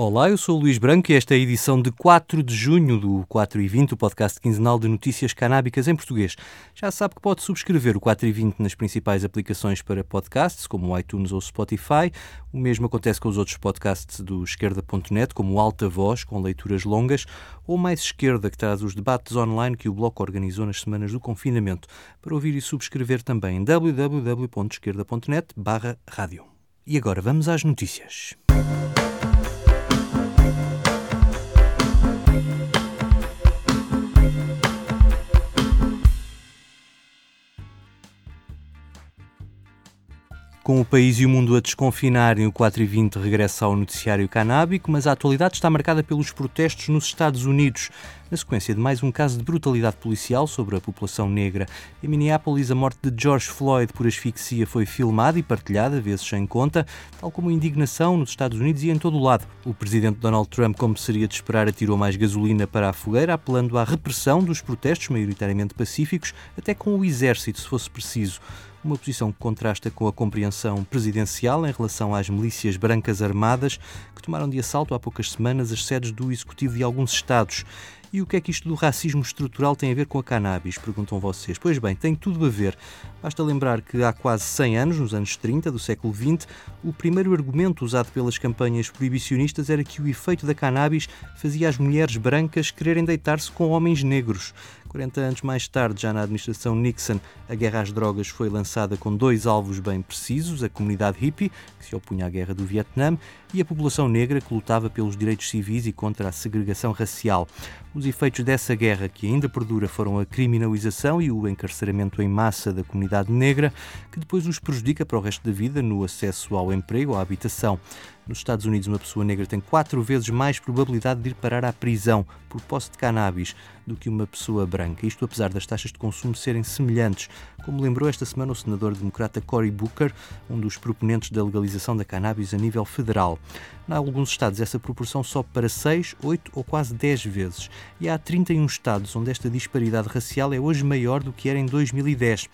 Olá, eu sou o Luís Branco e esta é a edição de 4 de junho do 4 e 20, o podcast quinzenal de notícias canábicas em português. Já sabe que pode subscrever o 4 e 20 nas principais aplicações para podcasts, como o iTunes ou o Spotify. O mesmo acontece com os outros podcasts do esquerda.net, como o Alta Voz, com leituras longas, ou Mais Esquerda, que traz os debates online que o Bloco organizou nas semanas do confinamento. Para ouvir e subscrever também em www.esquerda.net barra rádio. E agora vamos às notícias. Com o país e o mundo a desconfinarem, o 4 e 20 regressa ao noticiário canábico, mas a atualidade está marcada pelos protestos nos Estados Unidos, na sequência de mais um caso de brutalidade policial sobre a população negra. Em Minneapolis, a morte de George Floyd por asfixia foi filmada e partilhada, vezes sem conta, tal como indignação nos Estados Unidos e em todo o lado. O presidente Donald Trump, como seria de esperar, atirou mais gasolina para a fogueira, apelando à repressão dos protestos, maioritariamente pacíficos, até com o exército, se fosse preciso uma posição que contrasta com a compreensão presidencial em relação às milícias brancas armadas que tomaram de assalto há poucas semanas as sedes do executivo de alguns estados. E o que é que isto do racismo estrutural tem a ver com a cannabis? Perguntam vocês. Pois bem, tem tudo a ver. Basta lembrar que há quase 100 anos, nos anos 30 do século XX, o primeiro argumento usado pelas campanhas proibicionistas era que o efeito da cannabis fazia as mulheres brancas quererem deitar-se com homens negros. 40 anos mais tarde, já na administração Nixon, a guerra às drogas foi lançada com dois alvos bem precisos: a comunidade hippie, que se opunha à guerra do Vietnã, e a população negra, que lutava pelos direitos civis e contra a segregação racial. Os efeitos dessa guerra, que ainda perdura, foram a criminalização e o encarceramento em massa da comunidade negra, que depois os prejudica para o resto da vida no acesso ao emprego à habitação. Nos Estados Unidos, uma pessoa negra tem quatro vezes mais probabilidade de ir parar à prisão por posse de cannabis do que uma pessoa branca. Isto apesar das taxas de consumo serem semelhantes, como lembrou esta semana o senador democrata Cory Booker, um dos proponentes da legalização da cannabis a nível federal. Em alguns estados, essa proporção sobe para 6, 8 ou quase 10 vezes. E há 31 estados onde esta disparidade racial é hoje maior do que era em 2010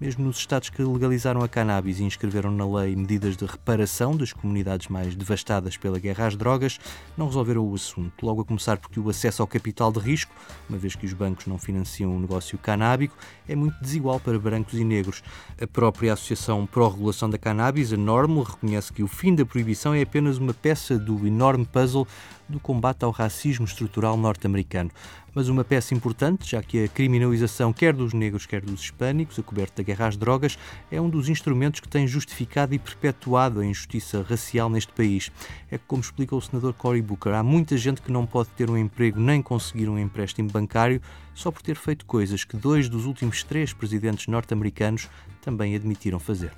mesmo nos estados que legalizaram a cannabis e inscreveram na lei medidas de reparação das comunidades mais devastadas pela guerra às drogas, não resolveram o assunto. Logo a começar porque o acesso ao capital de risco, uma vez que os bancos não financiam o negócio canábico, é muito desigual para brancos e negros. A própria Associação Pró-Regulação da Cannabis, a Normal, reconhece que o fim da proibição é apenas uma peça do enorme puzzle do combate ao racismo estrutural norte-americano. Mas uma peça importante, já que a criminalização quer dos negros, quer dos hispânicos, a coberta da guerra às drogas, é um dos instrumentos que tem justificado e perpetuado a injustiça racial neste país. É como explica o senador Cory Booker, há muita gente que não pode ter um emprego nem conseguir um empréstimo bancário só por ter feito coisas que dois dos últimos três presidentes norte-americanos também admitiram fazer.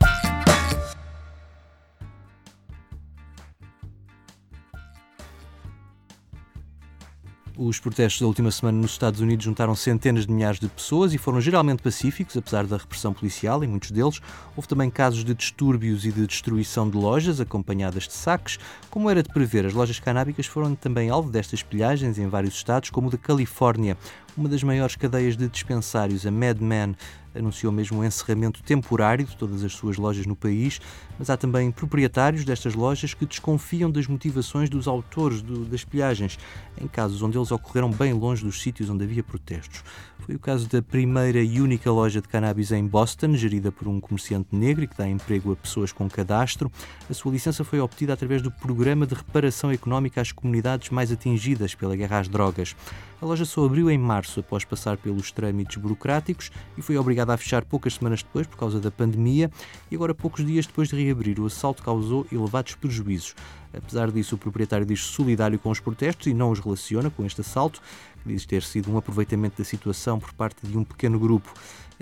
Os protestos da última semana nos Estados Unidos juntaram centenas de milhares de pessoas e foram geralmente pacíficos, apesar da repressão policial em muitos deles. Houve também casos de distúrbios e de destruição de lojas, acompanhadas de saques. Como era de prever, as lojas canábicas foram também alvo destas pilhagens em vários estados, como o da Califórnia. Uma das maiores cadeias de dispensários, a Mad Men, anunciou mesmo o encerramento temporário de todas as suas lojas no país, mas há também proprietários destas lojas que desconfiam das motivações dos autores do, das pilhagens, em casos onde eles ocorreram bem longe dos sítios onde havia protestos. Foi o caso da primeira e única loja de cannabis em Boston, gerida por um comerciante negro e que dá emprego a pessoas com cadastro. A sua licença foi obtida através do Programa de Reparação Económica às Comunidades mais atingidas pela guerra às drogas. A loja só abriu em março após passar pelos trâmites burocráticos e foi obrigada a fechar poucas semanas depois por causa da pandemia e agora poucos dias depois de reabrir. O assalto causou elevados prejuízos. Apesar disso, o proprietário diz solidário com os protestos e não os relaciona com este assalto, que diz ter sido um aproveitamento da situação por parte de um pequeno grupo.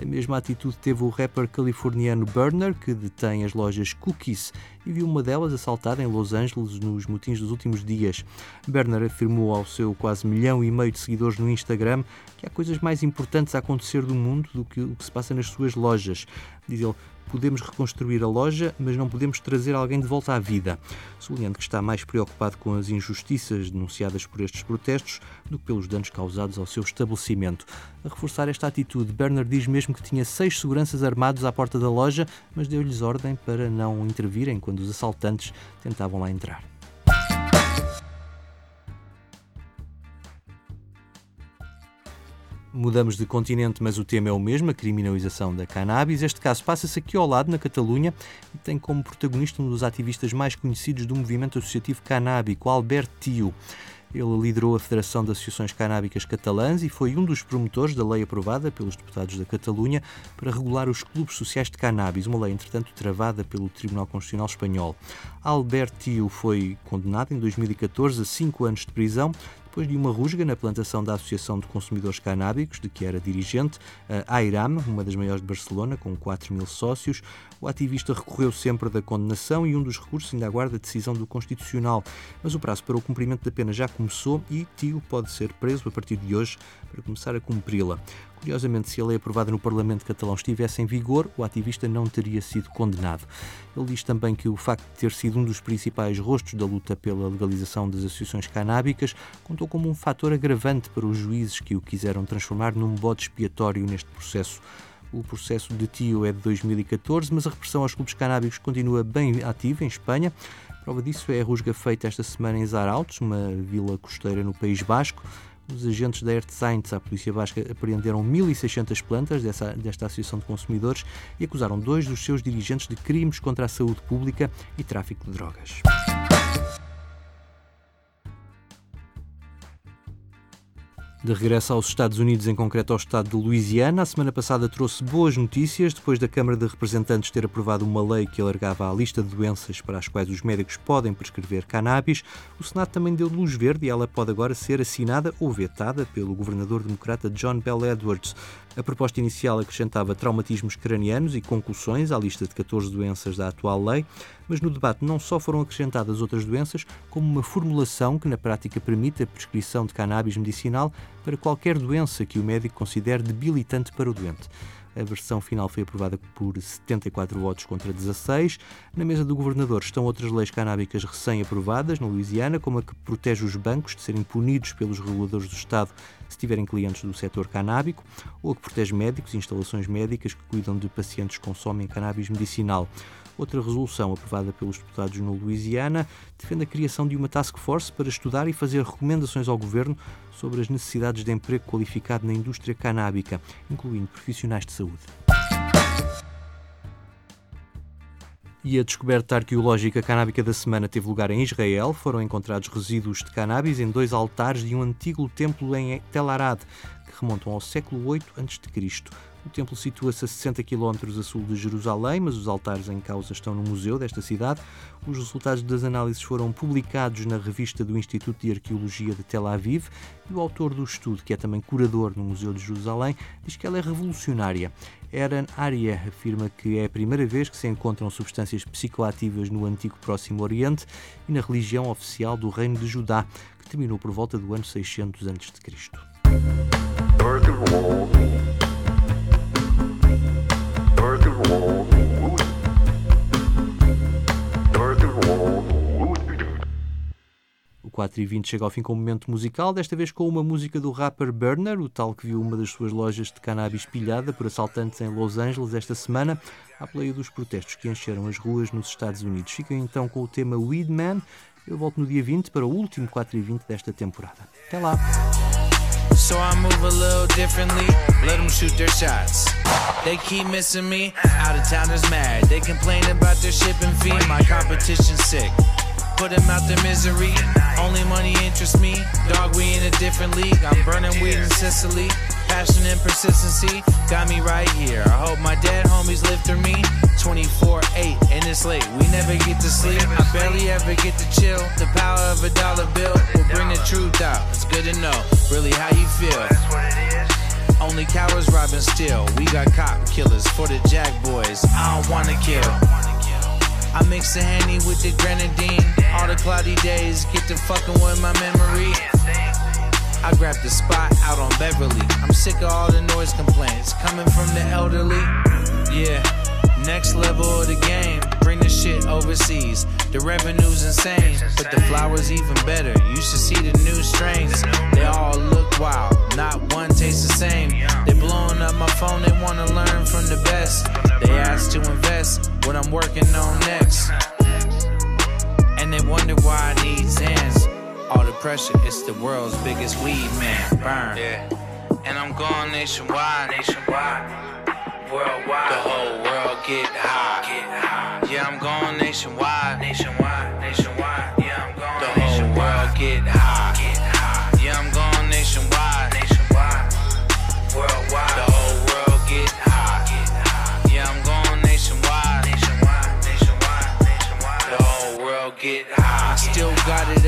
A mesma atitude teve o rapper californiano Burner, que detém as lojas Cookies e viu uma delas assaltada em Los Angeles nos motins dos últimos dias. Burner afirmou ao seu quase milhão e meio de seguidores no Instagram que há coisas mais importantes a acontecer do mundo do que o que se passa nas suas lojas. Diz ele, podemos reconstruir a loja, mas não podemos trazer alguém de volta à vida. Sublinhando que está mais preocupado com as injustiças denunciadas por estes protestos do que pelos danos causados ao seu estabelecimento. A reforçar esta atitude, Bernard diz mesmo que tinha seis seguranças armados à porta da loja, mas deu-lhes ordem para não intervirem quando os assaltantes tentavam lá entrar. Mudamos de continente, mas o tema é o mesmo, a criminalização da cannabis. Este caso passa-se aqui ao lado, na Catalunha, e tem como protagonista um dos ativistas mais conhecidos do movimento associativo canábico, Albert Tio. Ele liderou a Federação de Associações Canábicas Catalãs e foi um dos promotores da lei aprovada pelos deputados da Catalunha para regular os clubes sociais de cannabis, uma lei, entretanto, travada pelo Tribunal Constitucional Espanhol. Albert Tio foi condenado em 2014 a cinco anos de prisão depois de uma rusga na plantação da Associação de Consumidores Canábicos, de que era dirigente, a AIRAM, uma das maiores de Barcelona, com 4 mil sócios. O ativista recorreu sempre da condenação e um dos recursos ainda aguarda a decisão do Constitucional. Mas o prazo para o cumprimento da pena já começou e Tio pode ser preso a partir de hoje para começar a cumpri-la. Curiosamente, se a lei aprovada no Parlamento catalão estivesse em vigor, o ativista não teria sido condenado. Ele diz também que o facto de ter sido um dos principais rostos da luta pela legalização das associações canábicas contou como um fator agravante para os juízes que o quiseram transformar num bode expiatório neste processo. O processo de Tio é de 2014, mas a repressão aos clubes canábicos continua bem ativa em Espanha. Prova disso é a rusga feita esta semana em Zarautos, uma vila costeira no País Basco. Os agentes da Ertzaintz, a Polícia Basca, apreenderam 1.600 plantas dessa, desta Associação de Consumidores e acusaram dois dos seus dirigentes de crimes contra a saúde pública e tráfico de drogas. De regresso aos Estados Unidos, em concreto ao estado de Louisiana, a semana passada trouxe boas notícias depois da Câmara de Representantes ter aprovado uma lei que alargava a lista de doenças para as quais os médicos podem prescrever cannabis. O Senado também deu luz verde e ela pode agora ser assinada ou vetada pelo governador democrata John Bell Edwards. A proposta inicial acrescentava traumatismos cranianos e concussões à lista de 14 doenças da atual lei, mas no debate não só foram acrescentadas outras doenças, como uma formulação que na prática permite a prescrição de cannabis medicinal para qualquer doença que o médico considere debilitante para o doente. A versão final foi aprovada por 74 votos contra 16. Na mesa do governador estão outras leis canábicas recém-aprovadas na Louisiana, como a que protege os bancos de serem punidos pelos reguladores do Estado se tiverem clientes do setor canábico, ou a que protege médicos e instalações médicas que cuidam de pacientes que consomem cannabis medicinal. Outra resolução aprovada pelos deputados no Louisiana defende a criação de uma task force para estudar e fazer recomendações ao governo sobre as necessidades de emprego qualificado na indústria canábica, incluindo profissionais de saúde. E a descoberta arqueológica canábica da semana teve lugar em Israel. Foram encontrados resíduos de cannabis em dois altares de um antigo templo em Tel Arad, que remontam ao século VIII a.C. O templo situa-se a 60 km a sul de Jerusalém, mas os altares em causa estão no museu desta cidade. Os resultados das análises foram publicados na revista do Instituto de Arqueologia de Tel Aviv e o autor do estudo, que é também curador no Museu de Jerusalém, diz que ela é revolucionária. Eran Aria afirma que é a primeira vez que se encontram substâncias psicoativas no antigo Próximo Oriente e na religião oficial do Reino de Judá, que terminou por volta do ano 600 a.C. O 4 e 20 chega ao fim com um momento musical, desta vez com uma música do rapper Burner, o tal que viu uma das suas lojas de cannabis pilhada por assaltantes em Los Angeles esta semana, à playa dos protestos que encheram as ruas nos Estados Unidos. Ficam então com o tema Weed Man. Eu volto no dia 20 para o último 4 e 20 desta temporada. Até lá! So I move a little differently, let them shoot their shots. They keep missing me, out of towners mad. They complain about their shipping fee, my competition sick. Put them out their misery, only money interests me. Dog, we in a different league. I'm burning weed in Sicily. Passion and persistency got me right here. I hope my dead homies live through me. 24 8 and it's late. We never get to sleep. I barely ever get to chill. The power of a dollar bill will bring the truth out. It's good to know really how you feel. That's what it is. Only cowards robbing still. We got cop killers for the jack boys. I don't wanna kill. I mix the handy with the grenadine. All the cloudy days get to fucking with my memory. I grab the spot out on Beverly. I'm sick of all the noise complaints coming from the elderly. Yeah, next level of the game. Bring the shit overseas. The revenue's insane, but the flowers even better. You should see the new strains. They all look wild, not one tastes the same. They blowing up my phone, they wanna learn from the best. They ask to invest what I'm working on next. And they wonder why I need Zans. All the pressure, it's the world's biggest weed man. Burn. Yeah. And I'm going nationwide, nationwide, worldwide. The whole world get high, get high. Yeah, I'm going nationwide, nationwide, nationwide.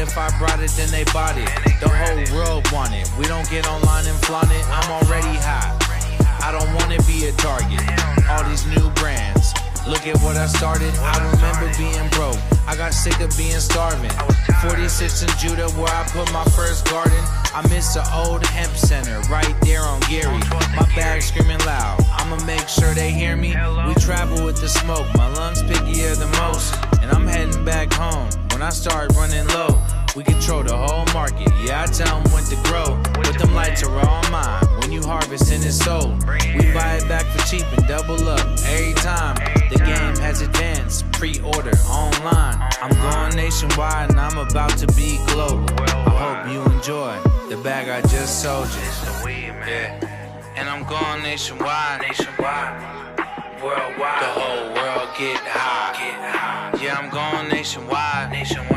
If I brought it, then they bought it. The whole world want it. We don't get online and flaunt it. I'm already hot. I don't wanna be a target. All these new brands. Look at what I started. I remember being broke. I got sick of being starving. 46 in Judah, where I put my first garden. I miss the old hemp center right there on Gary. My bag screaming loud. I'ma make sure they hear me. We travel with the smoke. My lungs pickier than most. And I'm heading back home when I start running low. We control the whole market. Yeah, I tell them when to grow. But them lights are all mine. When you harvest and it's sold, we buy it back for cheap and double up every time. The game has advanced, pre-order online. I'm going nationwide and I'm about to be global. I hope you enjoy the bag I just sold you. Yeah. And I'm going nationwide, nationwide, worldwide. The whole world get high, get high. Yeah, I'm going nationwide, nationwide.